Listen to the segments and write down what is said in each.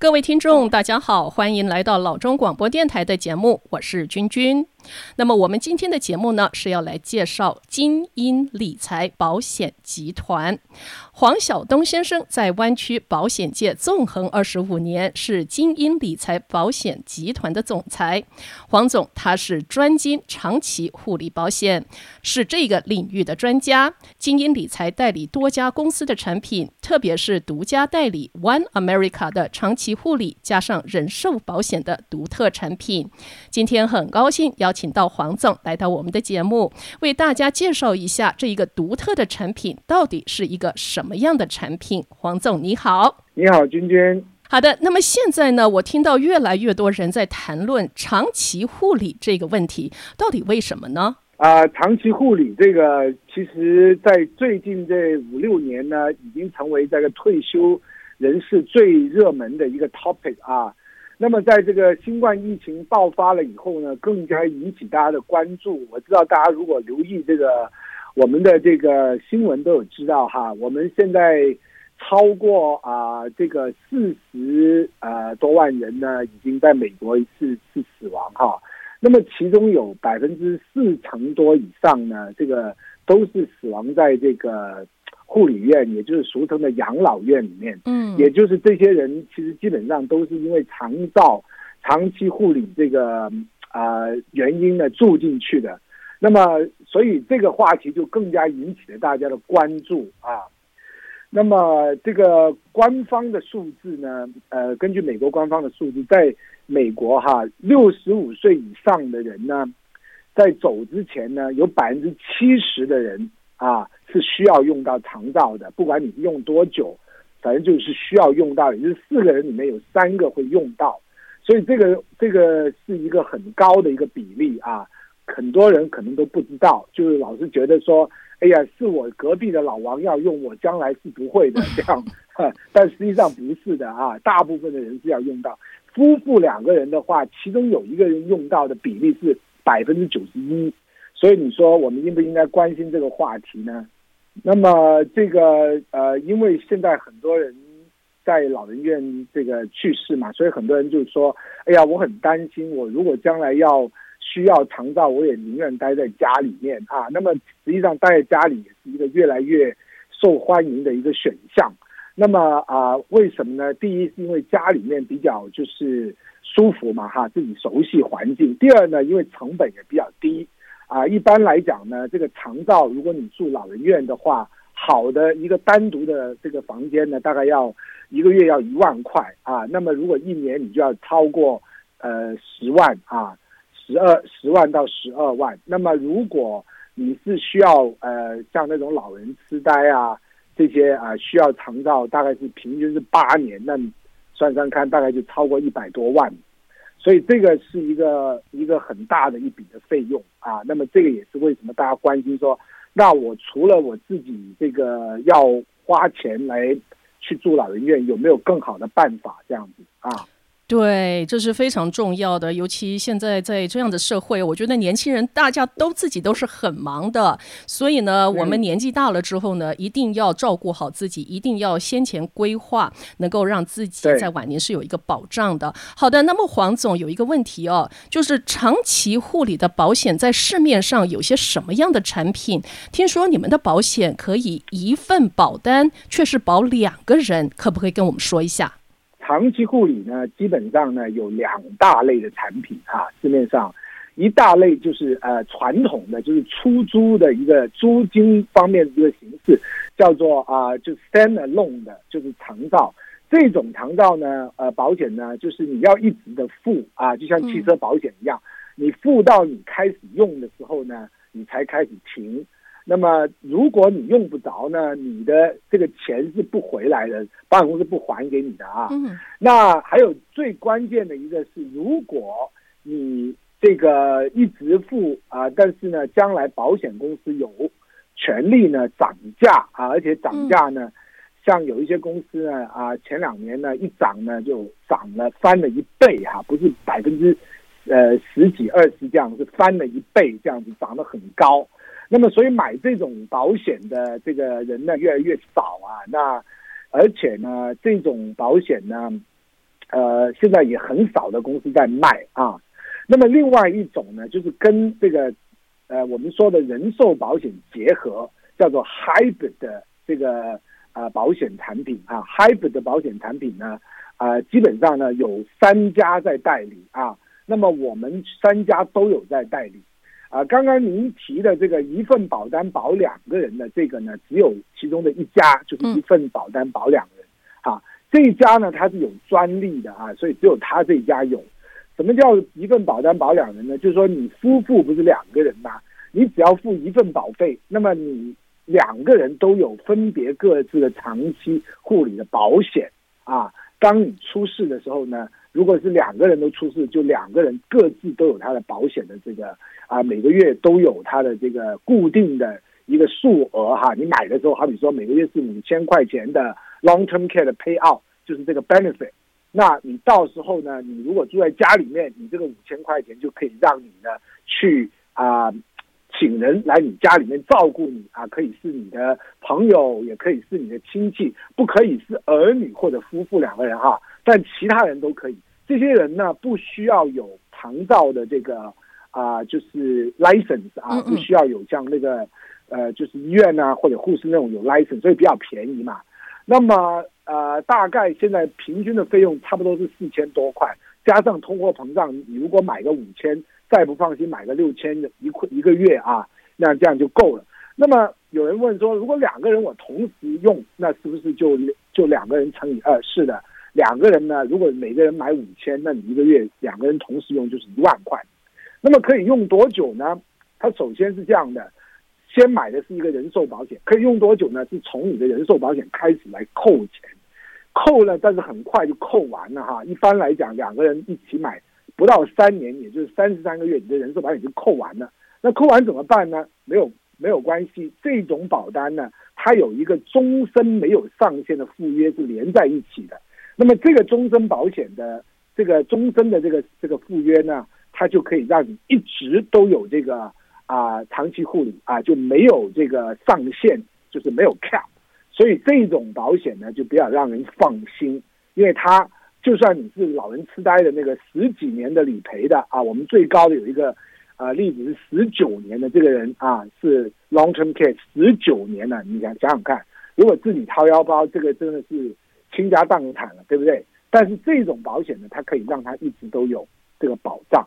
各位听众，大家好，欢迎来到老中广播电台的节目，我是君君。那么我们今天的节目呢，是要来介绍金鹰理财保险集团。黄晓东先生在湾区保险界纵横二十五年，是金鹰理财保险集团的总裁。黄总他是专精长期护理保险，是这个领域的专家。金鹰理财代理多家公司的产品，特别是独家代理 One America 的长期护理加上人寿保险的独特产品。今天很高兴邀请到黄总来到我们的节目，为大家介绍一下这一个独特的产品到底是一个什么。样的产品？黄总你好，你好，君君。好的，那么现在呢，我听到越来越多人在谈论长期护理这个问题，到底为什么呢？啊、呃，长期护理这个，其实在最近这五六年呢，已经成为这个退休人士最热门的一个 topic 啊。那么在这个新冠疫情爆发了以后呢，更加引起大家的关注。我知道大家如果留意这个。我们的这个新闻都有知道哈，我们现在超过啊、这个四十呃多万人呢，已经在美国一次次死亡哈。那么其中有百分之四成多以上呢，这个都是死亡在这个护理院，也就是俗称的养老院里面。嗯，也就是这些人其实基本上都是因为长照、长期护理这个啊、呃、原因呢住进去的。那么，所以这个话题就更加引起了大家的关注啊。那么，这个官方的数字呢，呃，根据美国官方的数字，在美国哈，六十五岁以上的人呢，在走之前呢，有百分之七十的人啊是需要用到长照的，不管你用多久，反正就是需要用到，也就是四个人里面有三个会用到，所以这个这个是一个很高的一个比例啊。很多人可能都不知道，就是老是觉得说，哎呀，是我隔壁的老王要用，我将来是不会的这样 但实际上不是的啊，大部分的人是要用到。夫妇两个人的话，其中有一个人用到的比例是百分之九十一，所以你说我们应不应该关心这个话题呢？那么这个呃，因为现在很多人在老人院这个去世嘛，所以很多人就说，哎呀，我很担心，我如果将来要。需要长照，我也宁愿待在家里面啊。那么实际上待在家里也是一个越来越受欢迎的一个选项。那么啊，为什么呢？第一是因为家里面比较就是舒服嘛，哈，自己熟悉环境。第二呢，因为成本也比较低啊。一般来讲呢，这个长照如果你住老人院的话，好的一个单独的这个房间呢，大概要一个月要一万块啊。那么如果一年你就要超过呃十万啊。十二十万到十二万，那么如果你是需要呃像那种老人痴呆啊这些啊、需要长照，大概是平均是八年，那你算算看，大概就超过一百多万，所以这个是一个一个很大的一笔的费用啊。那么这个也是为什么大家关心说，那我除了我自己这个要花钱来去住老人院，有没有更好的办法这样子啊？对，这是非常重要的，尤其现在在这样的社会，我觉得年轻人大家都自己都是很忙的，所以呢，我们年纪大了之后呢，一定要照顾好自己，一定要先前规划，能够让自己在晚年是有一个保障的。好的，那么黄总有一个问题哦，就是长期护理的保险在市面上有些什么样的产品？听说你们的保险可以一份保单却是保两个人，可不可以跟我们说一下？长期护理呢，基本上呢有两大类的产品啊，市面上一大类就是呃传统的，就是出租的一个租金方面的一个形式，叫做啊、呃、就 stand alone 的，就是长照。这种长照呢，呃保险呢，就是你要一直的付啊，就像汽车保险一样，你付到你开始用的时候呢，你才开始停。那么，如果你用不着呢，你的这个钱是不回来的，保险公司不还给你的啊。嗯。那还有最关键的一个是，如果你这个一直付啊，但是呢，将来保险公司有权利呢涨价啊，而且涨价呢，像有一些公司呢啊，前两年呢一涨呢就涨了翻了一倍哈，不是百分之呃十几二十这样，是翻了一倍这样子，涨得很高。那么，所以买这种保险的这个人呢，越来越少啊。那而且呢，这种保险呢，呃，现在也很少的公司在卖啊。那么另外一种呢，就是跟这个呃我们说的人寿保险结合，叫做 hybrid 的这个、呃、保险产品啊，hybrid 的保险产品呢、呃，基本上呢有三家在代理啊。那么我们三家都有在代理。啊，刚刚您提的这个一份保单保两个人的这个呢，只有其中的一家，就是一份保单保两人，啊，这一家呢它是有专利的啊，所以只有他这一家有。什么叫一份保单保两人呢？就是说你夫妇不是两个人吗，你只要付一份保费，那么你两个人都有分别各自的长期护理的保险啊。当你出事的时候呢，如果是两个人都出事，就两个人各自都有他的保险的这个啊，每个月都有他的这个固定的一个数额哈。你买的时候，好比说每个月是五千块钱的 long term care 的 payout，就是这个 benefit。那你到时候呢，你如果住在家里面，你这个五千块钱就可以让你呢去啊。请人来你家里面照顾你啊，可以是你的朋友，也可以是你的亲戚，不可以是儿女或者夫妇两个人哈，但其他人都可以。这些人呢，不需要有旁照的这个啊，就是 license 啊，不需要有像那个呃，就是医院啊或者护士那种有 license，所以比较便宜嘛。那么呃，大概现在平均的费用差不多是四千多块，加上通货膨胀，你如果买个五千。再不放心，买个六千的一块一个月啊，那这样就够了。那么有人问说，如果两个人我同时用，那是不是就就两个人乘以二？是的，两个人呢，如果每个人买五千，那你一个月两个人同时用就是一万块。那么可以用多久呢？它首先是这样的，先买的是一个人寿保险，可以用多久呢？是从你的人寿保险开始来扣钱，扣了，但是很快就扣完了哈。一般来讲，两个人一起买。不到三年，也就是三十三个月，你的人寿保险就扣完了。那扣完怎么办呢？没有没有关系，这种保单呢，它有一个终身没有上限的附约是连在一起的。那么这个终身保险的这个终身的这个这个附约呢，它就可以让你一直都有这个啊、长期护理啊，就没有这个上限，就是没有 cap。所以这种保险呢，就比较让人放心，因为它。就算你是老人痴呆的那个十几年的理赔的啊，我们最高的有一个啊例子是十九年的这个人啊，是 long term care 十九年了，你想想想看，如果自己掏腰包，这个真的是倾家荡产了，对不对？但是这种保险呢，它可以让他一直都有这个保障。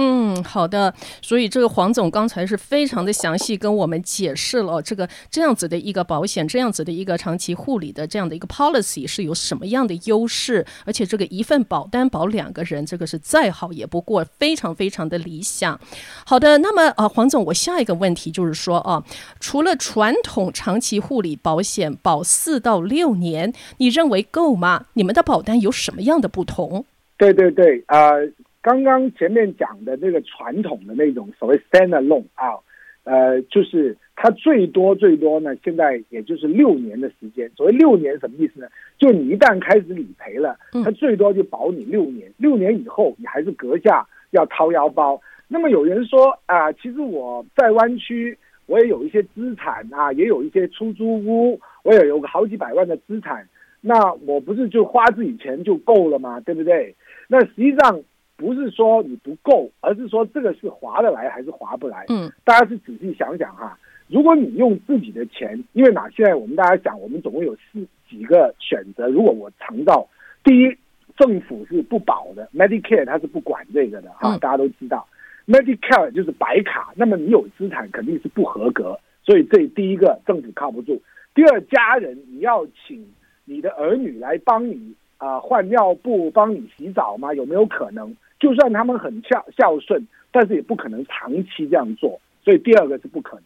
嗯，好的。所以这个黄总刚才是非常的详细跟我们解释了这个这样子的一个保险，这样子的一个长期护理的这样的一个 policy 是有什么样的优势，而且这个一份保单保两个人，这个是再好也不过，非常非常的理想。好的，那么啊，黄总，我下一个问题就是说啊，除了传统长期护理保险保四到六年，你认为够吗？你们的保单有什么样的不同？对对对，啊、刚刚前面讲的那个传统的那种所谓 stand-alone 啊，呃，就是它最多最多呢，现在也就是六年的时间。所谓六年什么意思呢？就你一旦开始理赔了，它最多就保你六年。六年以后你还是阁下要掏腰包。那么有人说啊、呃，其实我在湾区我也有一些资产啊，也有一些出租屋，我也有个好几百万的资产，那我不是就花自己钱就够了嘛？对不对？那实际上。不是说你不够，而是说这个是划得来还是划不来？嗯，大家是仔细想想哈。如果你用自己的钱，因为哪？现在我们大家讲，我们总共有四几个选择。如果我长照，第一，政府是不保的，Medicare 它是不管这个的哈。大家都知道，Medicare 就是白卡，那么你有资产肯定是不合格，所以这第一个政府靠不住。第二，家人你要请你的儿女来帮你啊换尿布，帮你洗澡吗？有没有可能？就算他们很孝孝顺，但是也不可能长期这样做，所以第二个是不可能。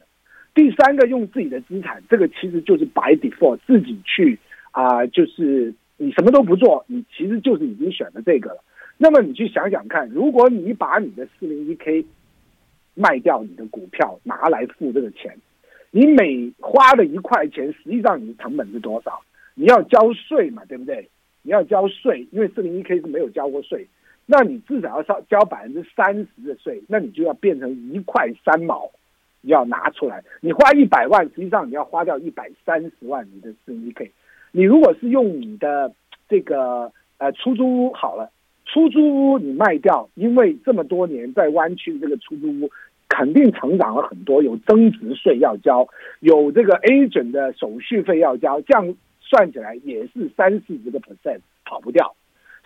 第三个用自己的资产，这个其实就是 by default 自己去啊、就是你什么都不做，你其实就是已经选了这个了。那么你去想想看，如果你把你的四零一 k 卖掉，你的股票拿来付这个钱，你每花的一块钱，实际上你的成本是多少？你要交税嘛，对不对？你要交税，因为四零一 k 是没有交过税。那你至少要交交百分之三十的税，那你就要变成一块三毛，要拿出来。你花一百万，实际上你要花掉一百三十万你的四零一 k。你如果是用你的这个呃出租屋好了，出租屋你卖掉，因为这么多年在湾区这个出租屋肯定成长了很多，有增值税要交，有这个 agent 的手续费要交，这样算起来也是三四十个 percent 跑不掉。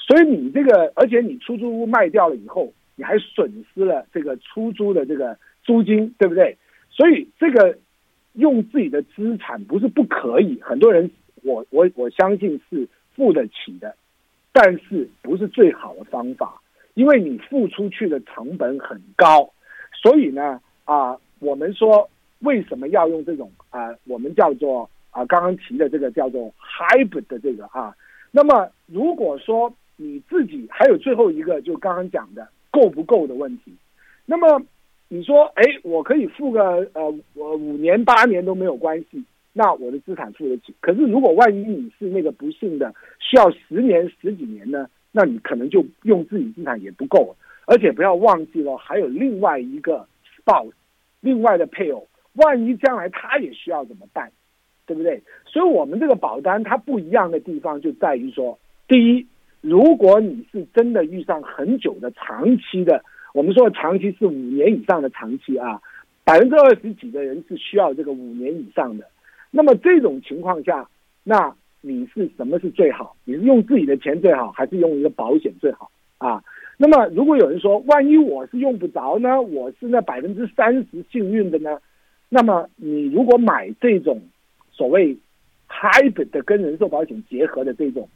所以你这个，而且你出租屋卖掉了以后，你还损失了这个出租的这个租金，对不对？所以这个用自己的资产不是不可以，很多人我我我相信是付得起的，但是不是最好的方法，因为你付出去的成本很高。所以呢，啊，我们说为什么要用这种啊，我们叫做啊，刚刚提的这个叫做 hybrid 的这个啊，那么如果说。你自己还有最后一个，就刚刚讲的够不够的问题。那么你说，哎，我可以付个呃，我五年八年都没有关系，那我的资产付得起。可是如果万一你是那个不幸的，需要十年十几年呢？那你可能就用自己资产也不够。而且不要忘记了，还有另外一个 spouse，另外的配偶，万一将来他也需要怎么办？对不对？所以我们这个保单它不一样的地方就在于说，第一。如果你是真的遇上很久的长期的，我们说的长期是五年以上的长期啊，百分之二十几的人是需要这个五年以上的。那么这种情况下，那你是什么是最好？你是用自己的钱最好，还是用一个保险最好啊？那么如果有人说，万一我是用不着呢？我是那百分之三十幸运的呢？那么你如果买这种所谓 hybrid 的跟人寿保险结合的这种。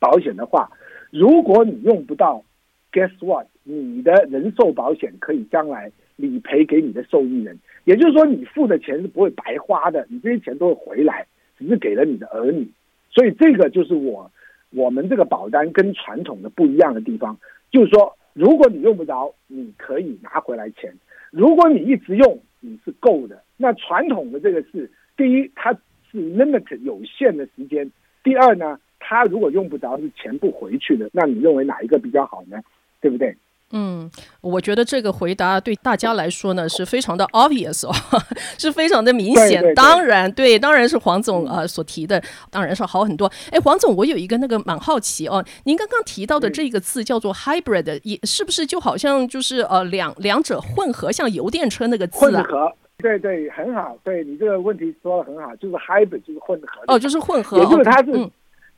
保险的话，如果你用不到，guess what？你的人寿保险可以将来理赔给你的受益人，也就是说，你付的钱是不会白花的，你这些钱都会回来，只是给了你的儿女。所以这个就是我我们这个保单跟传统的不一样的地方，就是说，如果你用不着，你可以拿回来钱；如果你一直用，你是够的。那传统的这个是，第一，它是 limit 有限的时间；第二呢，他如果用不着是钱不回去的，那你认为哪一个比较好呢？对不对？嗯，我觉得这个回答对大家来说呢是非常的 obvious 哦，是非常的明显。对对对，当然，对，当然是黄总啊、呃、所提的，当然是好很多。哎，黄总，我有一个那个蛮好奇哦，您刚刚提到的这个字叫做 hybrid，也是不是就好像就是呃两两者混合，像油电车那个字啊？混合，对对，很好，对你这个问题说的很好，就是 hybrid 就是混合。哦，就是混合，也就是它是。嗯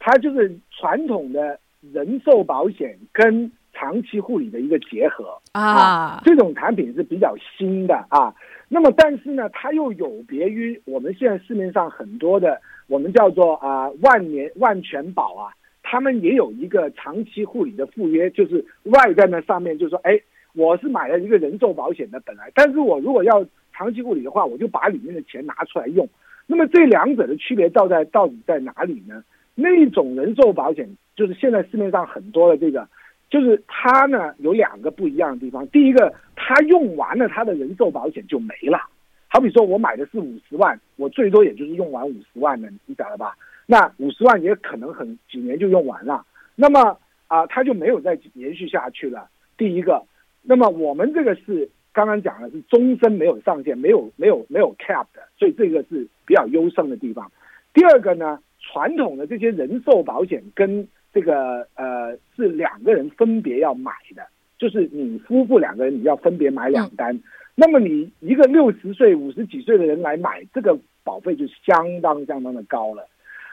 它就是传统的人寿保险跟长期护理的一个结合啊，啊，这种产品是比较新的啊。那么，但是呢，它又有别于我们现在市面上很多的，我们叫做啊万年万全保啊，他们也有一个长期护理的附约，就是外在那上面就说，哎，我是买了一个人寿保险的本来，但是我如果要长期护理的话，我就把里面的钱拿出来用。那么这两者的区别到在到底在哪里呢？那种人寿保险就是现在市面上很多的这个，就是它呢有两个不一样的地方。第一个，它用完了它的人寿保险就没了。好比说我买的是五十万，我最多也就是用完五十万了，你晓得吧？那五十万也可能很几年就用完了。那么啊，它就没有再延续下去了。第一个，那么我们这个是刚刚讲的是终身没有上限，没有没有没有 cap 的，所以这个是比较优胜的地方。第二个呢？传统的这些人寿保险跟这个呃是两个人分别要买的，就是你夫妇两个人你要分别买两单，那么你一个六十岁五十几岁的人来买这个保费就相当相当的高了。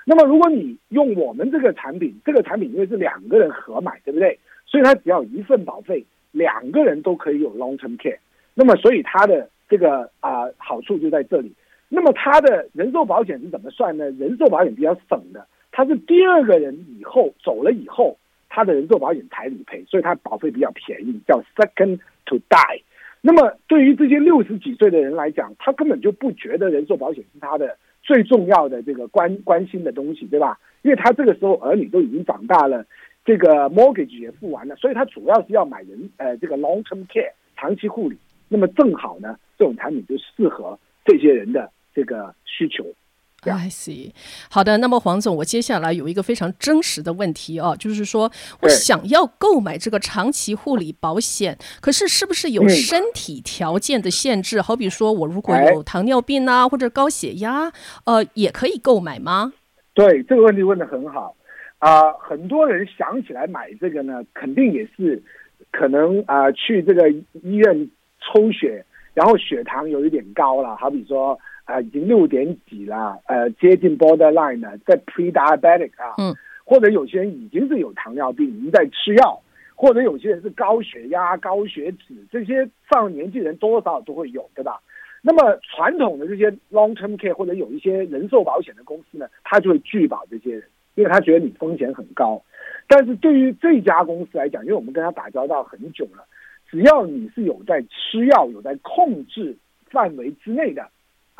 那么如果你用我们这个产品，这个产品因为是两个人合买，对不对？所以它只要一份保费，两个人都可以有 long term care。那么所以它的这个啊、呃、好处就在这里。那么他的人寿保险是怎么算呢？人寿保险比较省的，他是第二个人以后走了以后，他的人寿保险才理赔，所以他保费比较便宜，叫 second to die。那么对于这些六十几岁的人来讲，他根本就不觉得人寿保险是他的最重要的这个关关心的东西，对吧？因为他这个时候儿女都已经长大了，这个 mortgage 也付完了，所以他主要是要买人呃这个 long term care 长期护理。那么正好呢，这种产品就适合这些人的。这个需求，I see。好的，那么黄总，我接下来有一个非常真实的问题哦，就是说我想要购买这个长期护理保险，可是是不是有身体条件的限制？好比说我如果有糖尿病啊，或者高血压，呃，也可以购买吗？对，这个问题问得很好。啊、呃，很多人想起来买这个呢，肯定也是可能啊、呃，去这个医院抽血，然后血糖有一点高了，好比说啊、呃，已经六点几了，呃，接近 borderline 了，在 pre-diabetic 啊，嗯，或者有些人已经是有糖尿病，已经在吃药，或者有些人是高血压、高血脂，这些上了年纪人多多少少都会有，对吧？那么传统的这些 long-term care 或者有一些人寿保险的公司呢，他就会拒保这些人。因为他觉得你风险很高，但是对于这家公司来讲，因为我们跟他打交道很久了，只要你是有在吃药、有在控制范围之内的，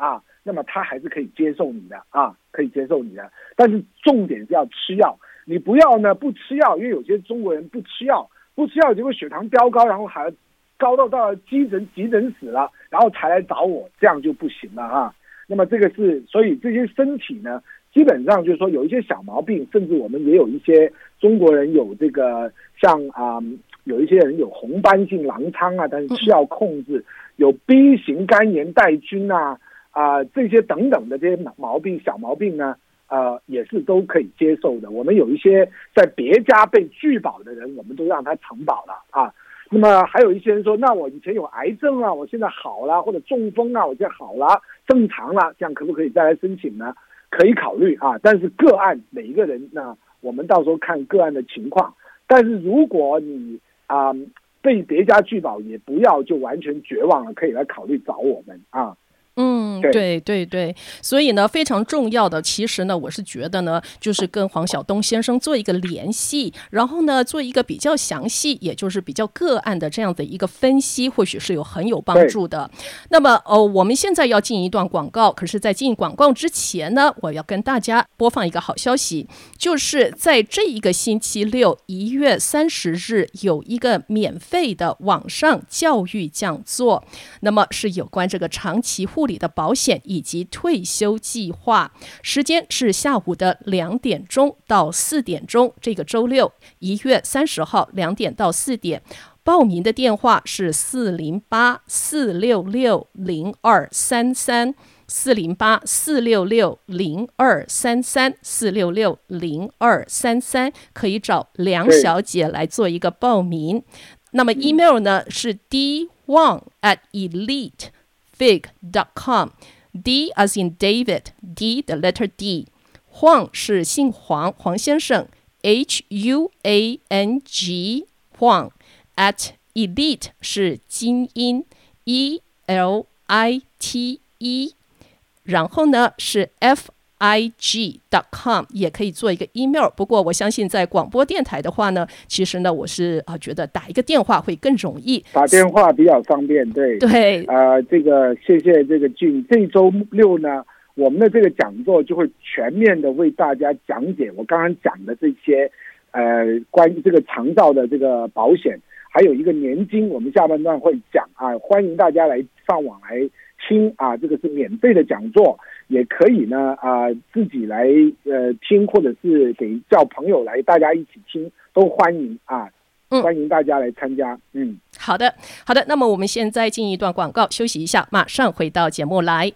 啊，那么他还是可以接受你的啊，可以接受你的。但是重点是要吃药，你不要呢不吃药，因为有些中国人不吃药，不吃药结果血糖飙高，然后还高到到了急诊急诊死了，然后才来找我，这样就不行了哈。那么这个是，所以这些身体呢。基本上就是说有一些小毛病，甚至我们也有一些中国人有这个像啊、有一些人有红斑性狼疮啊，但是吃药控制，有 B 型肝炎带菌啊啊、呃、这些等等的这些毛病小毛病呢，呃也是都可以接受的。我们有一些在别家被拒保的人，我们都让他承保了啊。那么还有一些人说，那我以前有癌症啊，我现在好了，或者中风啊，我现在好了，正常了，这样可不可以再来申请呢？可以考虑啊，但是个案每一个人呢，我们到时候看个案的情况。但是如果你啊、被别家拒保，也不要就完全绝望了，可以来考虑找我们啊。嗯，对。对对，所以呢，非常重要的，其实呢，我是觉得呢，就是跟黄晓东先生做一个联系，然后呢，做一个比较详细，也就是比较个案的这样的一个分析，或许是有很有帮助的。那么，哦，我们现在要进一段广告，可是，在进广告之前呢，我要跟大家播放一个好消息，就是在这一个星期六，一月三十日，有一个免费的网上教育讲座，那么是有关这个长期护理。的保险以及退休计划，时间是下午的两点钟到四点钟。这个周六，一月三十号两点到四点，报名的电话是四零八四六六零二三三四零八四六六零二三三四六六零二三三，可以找梁小姐来做一个报名。那么 email 呢是 d one at elite。fig.com，D as in David，D the letter D，黄是姓黄，黄先生，H U A N G，黄 at elite 是精英，E L I T E，然后呢是 F。 ig.com 也可以做一个 email，不过我相信在广播电台的话呢，其实呢我是啊觉得打一个电话会更容易，打电话比较方便，对。对，呃，这个谢谢这个俊，这周六呢，我们的这个讲座就会全面的为大家讲解我刚刚讲的这些呃关于这个长照的这个保险，还有一个年金，我们下半段会讲啊，欢迎大家来上网来听啊，这个是免费的讲座。也可以呢，啊、呃，自己来呃听，或者是给叫朋友来，大家一起听，都欢迎啊，嗯、欢迎大家来参加。嗯，好的，好的，那么我们现在进一段广告，休息一下，马上回到节目来。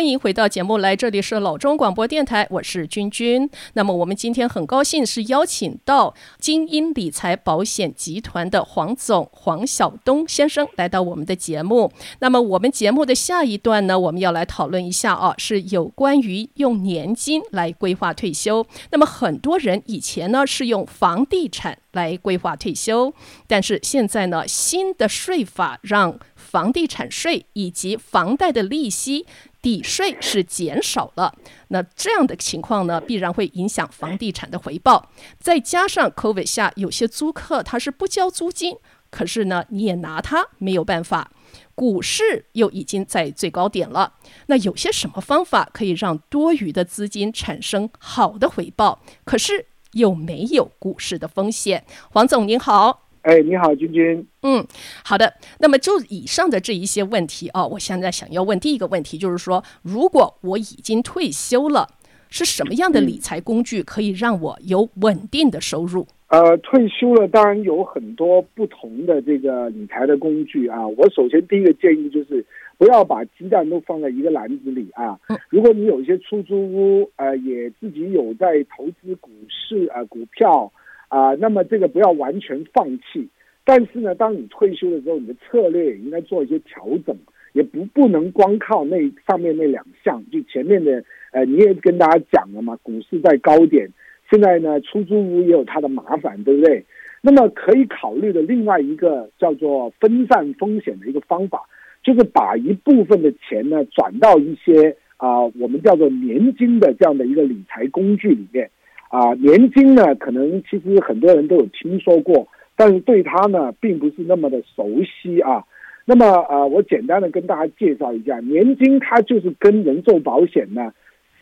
欢迎回到节目来，这里是老中广播电台，我是君君。那么我们今天很高兴是邀请到精英理财保险集团的黄总黄晓东先生来到我们的节目。那么我们节目的下一段呢，我们要来讨论一下啊，是有关于用年金来规划退休。那么很多人以前呢是用房地产来规划退休，但是现在呢新的税法让房地产税以及房贷的利息。抵税是减少了，那这样的情况呢，必然会影响房地产的回报。再加上 COVID 下有些租客他是不交租金，可是呢你也拿他没有办法。股市又已经在最高点了，那有些什么方法可以让多余的资金产生好的回报？可是又没有股市的风险。黄总您好。哎，你好，君君。嗯，好的。那么就以上的这一些问题啊，我现在想要问第一个问题，就是说，如果我已经退休了，是什么样的理财工具可以让我有稳定的收入？呃，退休了当然有很多不同的这个理财的工具啊。我首先第一个建议就是不要把鸡蛋都放在一个篮子里啊。如果你有一些出租屋，呃，也自己有在投资股市啊、呃、股票啊、那么这个不要完全放弃。但是呢，当你退休的时候，你的策略也应该做一些调整，也不不能光靠那上面那两项。就前面的，呃，你也跟大家讲了嘛，股市在高点。现在呢，出租屋也有它的麻烦，对不对？那么可以考虑的另外一个叫做分散风险的一个方法，就是把一部分的钱呢转到一些啊、我们叫做年金的这样的一个理财工具里面啊、年金呢，可能其实很多人都有听说过，但是对它呢，并不是那么的熟悉啊。那么、呃，我简单的跟大家介绍一下，年金它就是跟人寿保险呢。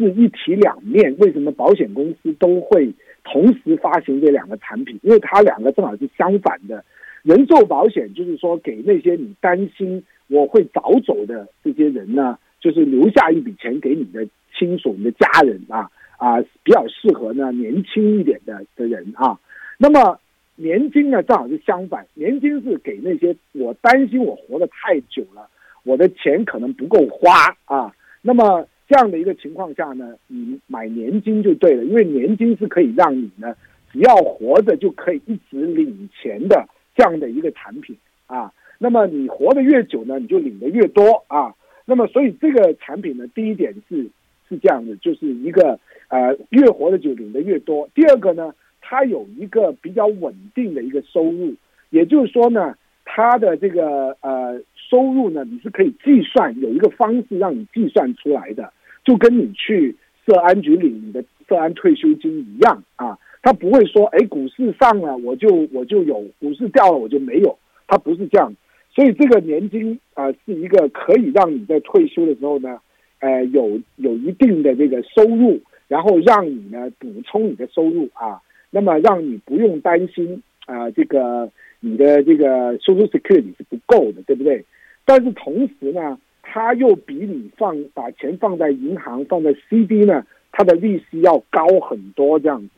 是一体两面，为什么保险公司都会同时发行这两个产品？因为它两个正好是相反的。人寿保险就是说，给那些你担心我会早走的这些人呢，就是留下一笔钱给你的亲属、你的家人啊啊，比较适合呢年轻一点的的人啊。那么年金呢，正好是相反，年金是给那些我担心我活得太久了，我的钱可能不够花啊。那么这样的一个情况下呢，你买年金就对了，因为年金是可以让你呢，只要活着就可以一直领钱的这样的一个产品啊。那么你活得越久呢，你就领得越多啊。那么所以这个产品呢，第一点是是这样的，就是一个呃越活得久领得越多。第二个呢，它有一个比较稳定的一个收入，也就是说呢，它的这个呃收入呢，你是可以计算，有一个方式让你计算出来的。就跟你去社安局领你的社安退休金一样啊，他不会说，哎，股市上了我就我就有，股市掉了我就没有，他不是这样。所以这个年金啊，是一个可以让你在退休的时候呢，呃，有有一定的这个收入，然后让你呢补充你的收入啊，那么让你不用担心啊，这个你的这个 Social Security 是不够的，对不对？但是同时呢。它又比你放把钱放在银行放在 CD 呢，它的利息要高很多，这样子。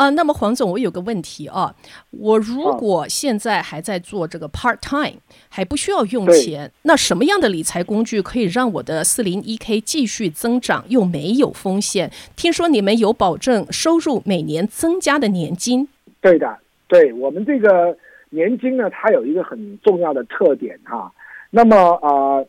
啊，那么黄总，我有个问题啊，我如果现在还在做这个 part time，还不需要用钱，那什么样的理财工具可以让我的四零一 k 继续增长又没有风险？听说你们有保证收入每年增加的年金？对的，对我们这个年金呢，它有一个很重要的特点哈、啊。那么啊。呃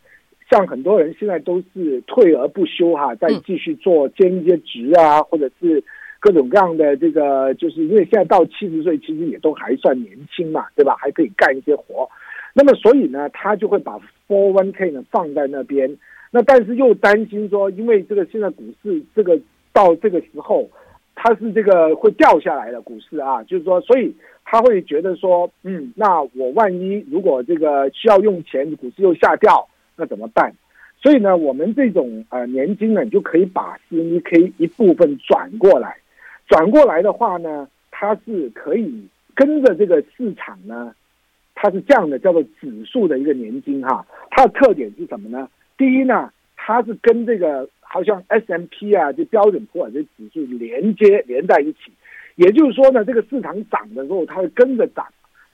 像很多人现在都是退而不休哈，再继续做兼一些职啊，或者是各种各样的这个，就是因为现在到七十岁，其实也都还算年轻嘛，对吧？还可以干一些活。那么所以呢，他就会把 401k 呢放在那边。那但是又担心说，因为这个现在股市这个到这个时候，它是这个会掉下来的股市啊，就是说，所以他会觉得说，嗯，那我万一如果这个需要用钱，股市又下掉。那怎么办？所以呢，我们这种呃年金呢，你就可以把 401k 一部分转过来，转过来的话呢，它是可以跟着这个市场呢，它是这样的，叫做指数的一个年金哈。它的特点是什么呢？第一呢，它是跟这个好像 S M P 啊，就标准普尔这指数连接连在一起，也就是说呢，这个市场涨的时候它会跟着涨，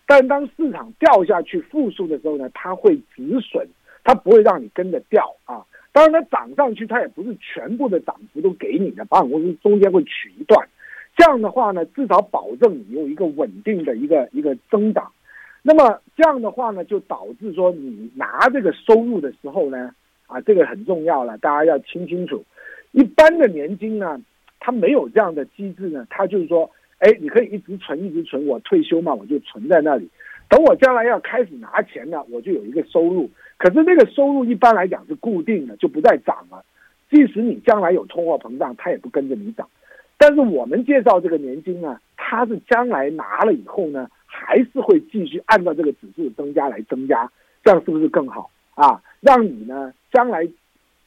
但当市场掉下去负数的时候呢，它会止损。它不会让你跟着掉啊！当然，它涨上去，它也不是全部的涨幅都给你的，保险公司中间会取一段。这样的话呢，至少保证你有一个稳定的一个一个增长。那么这样的话呢，就导致说你拿这个收入的时候呢，啊，这个很重要了，大家要听清楚。一般的年金呢，它没有这样的机制呢，它就是说，哎，你可以一直存，一直存，我退休嘛，我就存在那里。等我将来要开始拿钱了，我就有一个收入。可是那个收入一般来讲是固定的，就不再涨了。即使你将来有通货膨胀，它也不跟着你涨。但是我们介绍这个年金呢，它是将来拿了以后呢，还是会继续按照这个指数增加来增加，这样是不是更好啊？让你呢将来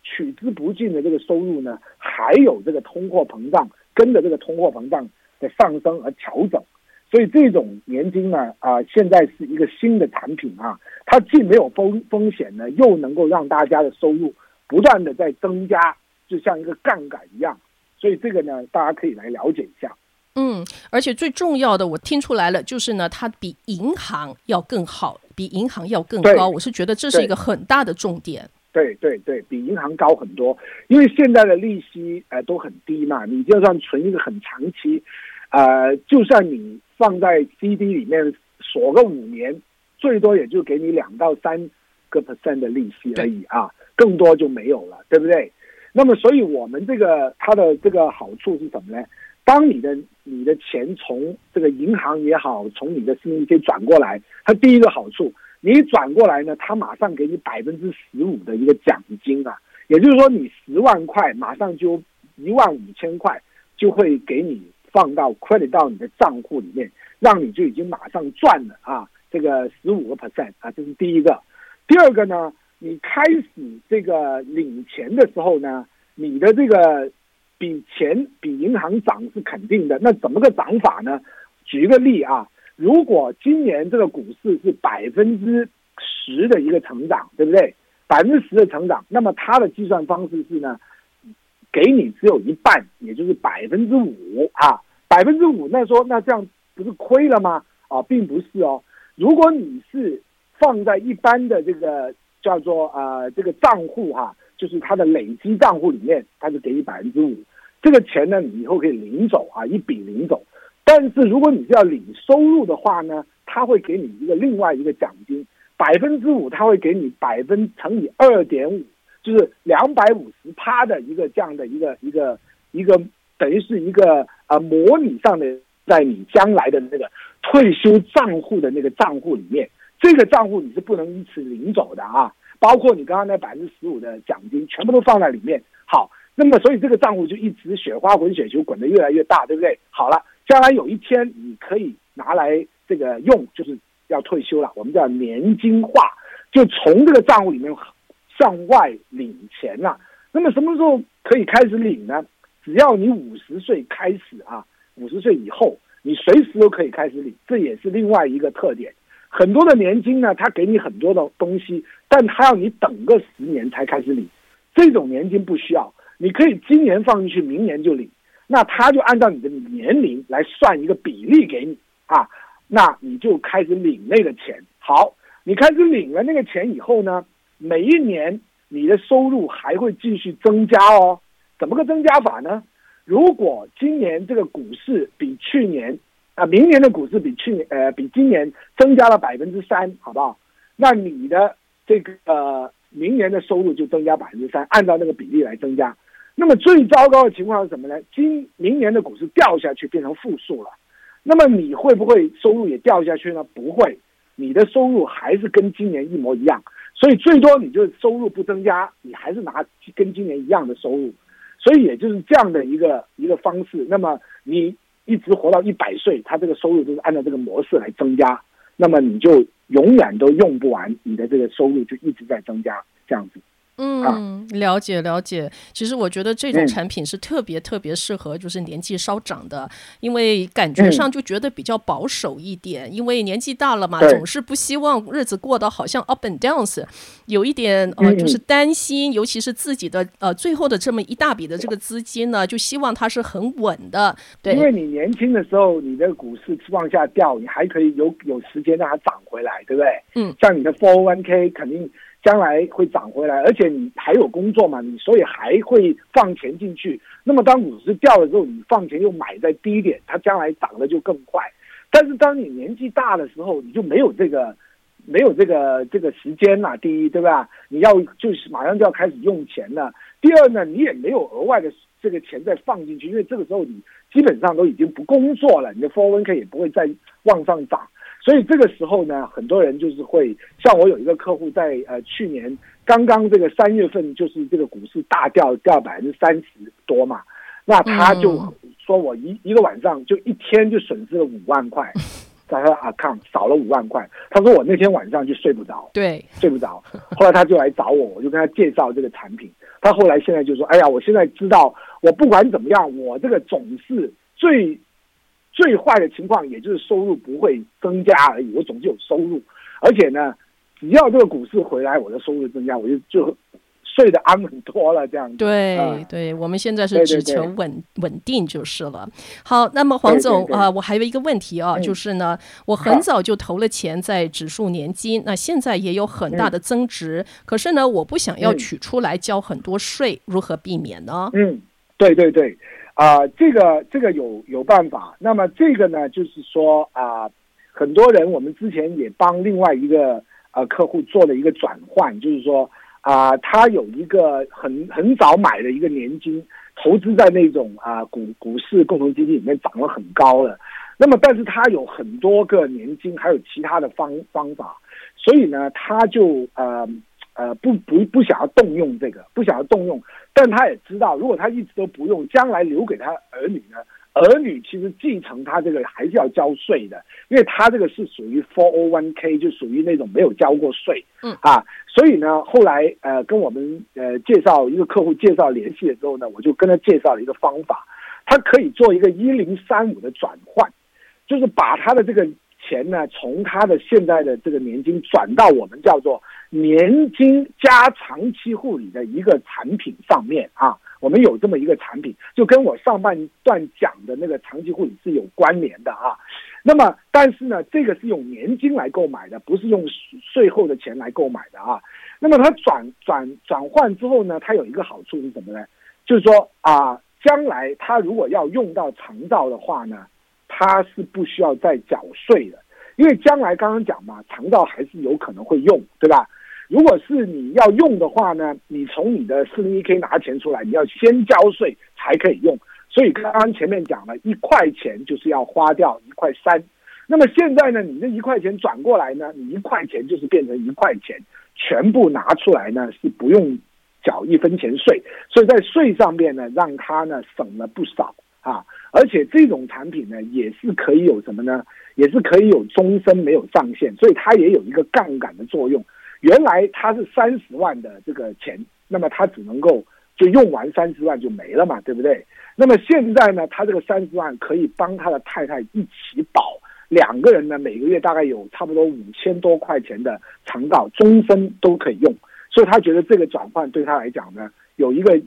取之不尽的这个收入呢，还有这个通货膨胀跟着这个通货膨胀的上升而调整。所以这种年金呢，啊、现在是一个新的产品啊，它既没有风风险呢，又能够让大家的收入不断的在增加，就像一个杠杆一样。所以这个呢，大家可以来了解一下。嗯，而且最重要的，我听出来了，就是呢，它比银行要更好，比银行要更高。我是觉得这是一个很大的重点。对对对，比银行高很多，因为现在的利息呃都很低嘛，你就算存一个很长期，呃，就算你放在 CD 里面锁个五年，最多也就给你两到三个 percent 的利息而已啊，更多就没有了，对不对？那么，所以我们这个它的这个好处是什么呢？当你的你的钱从这个银行也好，从你的信用卡转过来，它第一个好处，你转过来呢，它马上给你百分之十五的一个奖金啊，也就是说，你十万块马上就一万五千块就会给你放到 credit 到你的账户里面，让你就已经马上赚了啊，这个十五个 percent 啊，这是第一个。第二个呢，你开始这个领钱的时候呢，你的这个。比钱比银行涨是肯定的，那怎么个涨法呢？举一个例啊，如果今年这个股市是百分之十的一个成长，对不对？百分之十的成长，那么它的计算方式是呢，给你只有一半，也就是百分之五啊，百分之五，那说那这样不是亏了吗？啊，并不是哦。如果你是放在一般的这个叫做呃这个账户哈。就是它的累积账户里面，它就给你百分之五，这个钱呢，你以后可以领走啊，一笔领走。但是如果你是要领收入的话呢，它会给你一个另外一个奖金，百分之五，它会给你百分乘以二点五，就是两百五十趴的一个这样的一个一个一个，等于是一个呃模拟上的，在你将来的那个退休账户的那个账户里面，这个账户你是不能一次领走的啊。包括你刚刚那百分之十五的奖金，全部都放在里面。好，那么所以这个账户就一直雪花滚雪球滚得越来越大，对不对？好了，将来有一天你可以拿来这个用，就是要退休了，我们叫年金化，就从这个账户里面向外领钱了。那么什么时候可以开始领呢？只要你五十岁开始啊，五十岁以后，你随时都可以开始领，这也是另外一个特点。很多的年金呢，他给你很多的东西，但他要你等个十年才开始领。这种年金不需要，你可以今年放进去，明年就领。那他就按照你的年龄来算一个比例给你啊，那你就开始领那个钱。好，你开始领了那个钱以后呢，每一年你的收入还会继续增加哦。怎么个增加法呢？如果今年这个股市比去年。啊，明年的股市比去年呃比今年增加了百分之三，好不好？那你的这个呃明年的收入就增加百分之三，按照那个比例来增加。那么最糟糕的情况是什么呢？今明年的股市掉下去变成负数了，那么你会不会收入也掉下去呢？不会，你的收入还是跟今年一模一样。所以最多你就收入不增加，你还是拿跟今年一样的收入。所以也就是这样的一个一个方式。那么你。一直活到一百岁，他这个收入就是按照这个模式来增加，那么你就永远都用不完，你的这个收入就一直在增加，这样子。嗯，了解了解。其实我觉得这种产品是特别特别适合，就是年纪稍长的，因为感觉上就觉得比较保守一点。因为年纪大了嘛，总是不希望日子过得好像 up and downs，有一点呃，就是担心，尤其是自己的呃最后的这么一大笔的这个资金呢，就希望它是很稳的。对，因为你年轻的时候，你的股市往下掉，你还可以有有时间让它涨回来，对不对？嗯，像你的 for one k 肯定。将来会涨回来，而且你还有工作嘛，你所以还会放钱进去。那么当股市掉了之后，你放钱又买在低点，它将来涨得就更快。但是当你年纪大的时候，你就没有这个没有这个这个时间了。第一，对吧？你要就是马上就要开始用钱了。第二呢，你也没有额外的这个钱再放进去，因为这个时候你基本上都已经不工作了，你的 401k 也不会再往上涨。所以这个时候呢，很多人就是会像我有一个客户在呃去年刚刚这个三月份，就是这个股市大掉掉百分之三十多嘛，那他就说我一一个晚上就一天就损失了五万块，在他的 account 少了五万块。他说我那天晚上就睡不着，对，睡不着。后来他就来找我，我就跟他介绍这个产品。他后来现在就说，哎呀，我现在知道，我不管怎么样，我这个总是最。最坏的情况，也就是收入不会增加而已。我总是有收入，而且呢，只要这个股市回来，我的收入增加，我就就睡得安稳多了，这样子。对、嗯、对，我们现在是只求稳稳定就是了。好，那么黄总啊、呃，我还有一个问题啊，嗯、就是呢，我很早就投了钱在指数年金，那现在也有很大的增值，嗯、可是呢，我不想要取出来交很多税，嗯、如何避免呢？嗯，对对对，啊、这个这个有有办法。那么这个呢，就是说啊、很多人我们之前也帮另外一个呃客户做了一个转换，就是说。啊、他有一个很很早买的一个年金，投资在那种啊、股股市共同基金里面涨了很高了。那么，但是他有很多个年金，还有其他的方方法，所以呢，他就呃呃不不不想要动用这个，不想要动用。但他也知道，如果他一直都不用，将来留给他儿女呢？儿女其实继承他这个还是要交税的，因为他这个是属于 four o one k，就属于那种没有交过税，嗯啊，所以呢，后来呃跟我们呃介绍一个客户介绍联系的时候呢，我就跟他介绍了一个方法，他可以做一个一零三五的转换，就是把他的这个钱呢从他的现在的这个年金转到我们叫做年金加长期护理的一个产品上面啊。我们有这么一个产品，就跟我上半段讲的那个长期护理是有关联的啊。那么，但是呢，这个是用年金来购买的，不是用税后的钱来购买的啊。那么它转转转换之后呢，它有一个好处是什么呢？就是说啊，将来他如果要用到长照的话呢，他是不需要再缴税的，因为将来刚刚讲嘛，长照还是有可能会用，对吧？如果是你要用的话呢，你从你的四零一 K 拿钱出来，你要先交税才可以用。所以刚刚前面讲了一块钱就是要花掉一块三，那么现在呢，你这一块钱转过来呢，你一块钱就是变成一块钱，全部拿出来呢是不用缴一分钱税，所以在税上面呢让他呢省了不少啊。而且这种产品呢也是可以有什么呢？也是可以有终身没有上限，所以它也有一个杠杆的作用。原来他是三十万的这个钱，那么他只能够就用完三十万就没了嘛，对不对？那么现在呢，他这个三十万可以帮他的太太一起保，两个人呢每个月大概有差不多五千多块钱的长照，终身都可以用，所以他觉得这个转换对他来讲呢有一个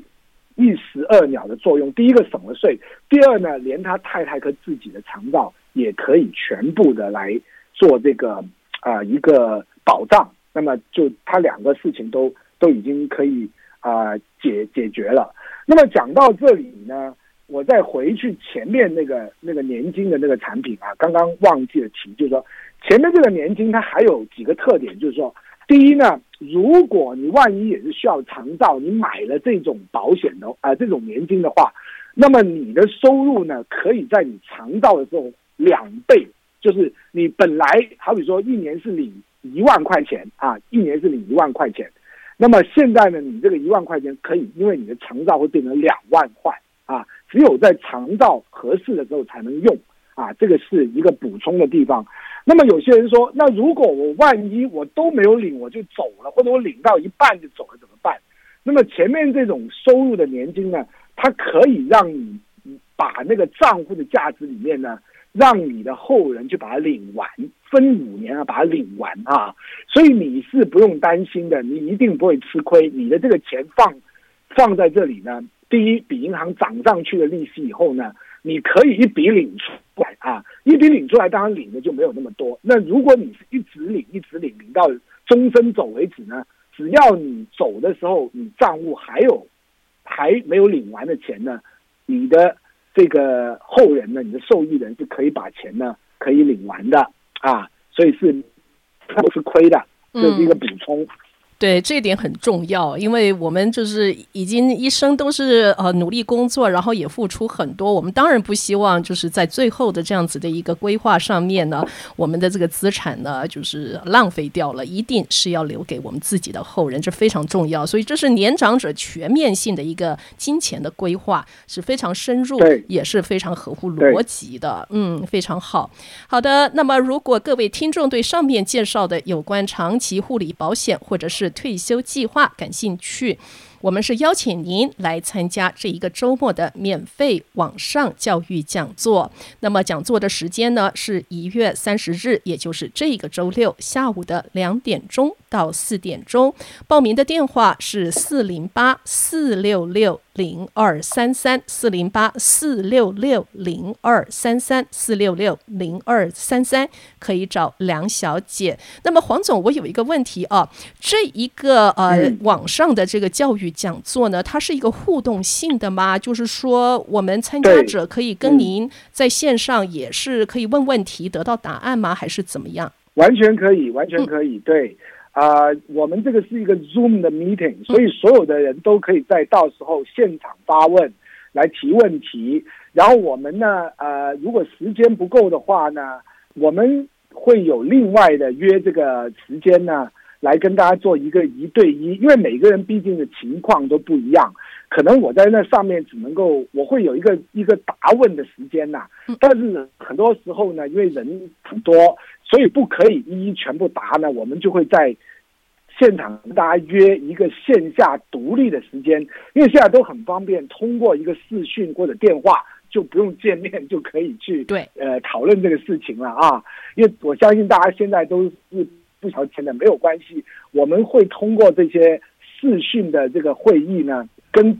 一石二鸟的作用。第一个省了税，第二呢，连他太太和自己的肠道也可以全部的来做这个啊、一个保障。那么就他两个事情都都已经可以啊、解解决了。那么讲到这里呢，我再回去前面那个那个年金的那个产品啊，刚刚忘记了提，就是说前面这个年金它还有几个特点，就是说第一呢，如果你万一也是需要长照，你买了这种保险的啊、这种年金的话，那么你的收入呢可以在你长照的时候两倍，就是你本来好比说一年是领。一万块钱啊，一年是领一万块钱，那么现在呢，你这个一万块钱可以，因为你的长照会变成两万块啊，只有在长照合适的时候才能用啊，这个是一个补充的地方。那么有些人说，那如果我万一我都没有领，我就走了，或者我领到一半就走了怎么办？那么前面这种收入的年金呢，它可以让你把那个账户的价值里面呢。让你的后人去把它领完，分五年啊，把它领完啊，所以你是不用担心的，你一定不会吃亏。你的这个钱放放在这里呢，第一，比银行涨上去的利息以后呢，你可以一笔领出来啊，一笔领出来，当然领的就没有那么多。那如果你是一直领，一直领，领到终身走为止呢，只要你走的时候，你账户还有还没有领完的钱呢，你的。这个后人呢，你的受益人是可以把钱呢可以领完的啊，所以是不是亏的，这是一个补充。嗯对，这一点很重要，因为我们就是已经一生都是呃努力工作，然后也付出很多。我们当然不希望就是在最后的这样子的一个规划上面呢，我们的这个资产呢就是浪费掉了，一定是要留给我们自己的后人，这非常重要。所以这是年长者全面性的一个金钱的规划，是非常深入，也是非常合乎逻辑的。嗯，非常好。好的，那么如果各位听众对上面介绍的有关长期护理保险或者是退休计划感兴趣，我们是邀请您来参加这一个周末的免费网上教育讲座。那么讲座的时间呢，是一月三十日，也就是这个周六下午的两点钟到四点钟。报名的电话是四零八四六六零二三三四零八四六六零二三三四六六零二三三，可以找梁小姐。那么黄总，我有一个问题啊，这一个呃网上的这个教育讲座呢，它是一个互动性的吗？就是说，我们参加者可以跟您在线上也是可以问问题得到答案吗？还是怎么样？完全可以，完全可以，对。啊、我们这个是一个 Zoom 的 meeting，所以所有的人都可以在到时候现场发问，来提问题。然后我们呢，呃，如果时间不够的话呢，我们会有另外的约这个时间呢，来跟大家做一个一对一，因为每个人毕竟的情况都不一样，可能我在那上面只能够我会有一个一个答问的时间呐，但是很多时候呢，因为人很多。所以不可以一一全部答呢，我们就会在现场跟大家约一个线下独立的时间，因为现在都很方便，通过一个视讯或者电话就不用见面就可以去对呃讨论这个事情了啊。因为我相信大家现在都是不晓得钱的，没有关系，我们会通过这些视讯的这个会议呢，跟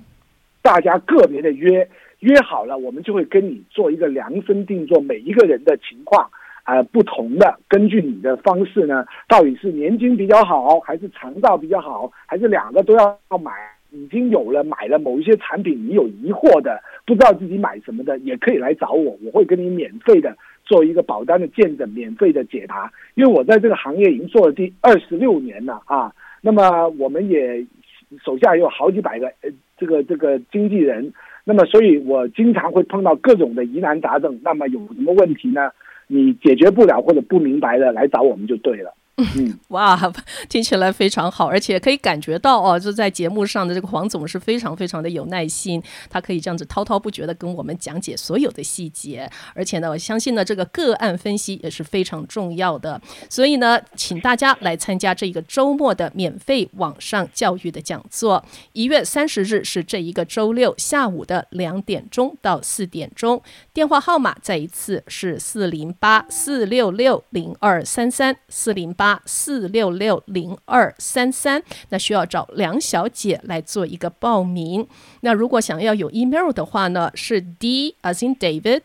大家个别的约约好了，我们就会跟你做一个量身定做每一个人的情况。呃，不同的，根据你的方式呢，到底是年金比较好，还是长照比较好，还是两个都要要买？已经有了买了某一些产品，你有疑惑的，不知道自己买什么的，也可以来找我，我会跟你免费的做一个保单的见证，免费的解答。因为我在这个行业已经做了第二十六年了啊，那么我们也手下有好几百个呃这个这个经纪人，那么所以我经常会碰到各种的疑难杂症，那么有什么问题呢？你解决不了或者不明白的，来找我们就对了。嗯，哇，听起来非常好，而且可以感觉到哦，就在节目上的这个黄总是非常非常的有耐心，他可以这样子滔滔不绝的跟我们讲解所有的细节，而且呢，我相信呢，这个个案分析也是非常重要的，所以呢，请大家来参加这一个周末的免费网上教育的讲座，一月三十日是这一个周六下午的两点钟到四点钟，电话号码再一次是四零八四六六零二三三四零八。八四六六零二三三，那需要找梁小姐来做一个报名。那如果想要有 email 的话呢，是 D as in David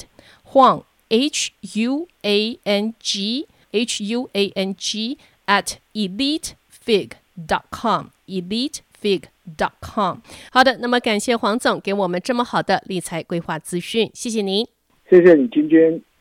Huang H U A N G H U A N G at elitefig dot com elitefig dot com。好的，那么感谢黄总给我们这么好的理财规划资讯，谢谢您，谢谢你，今天。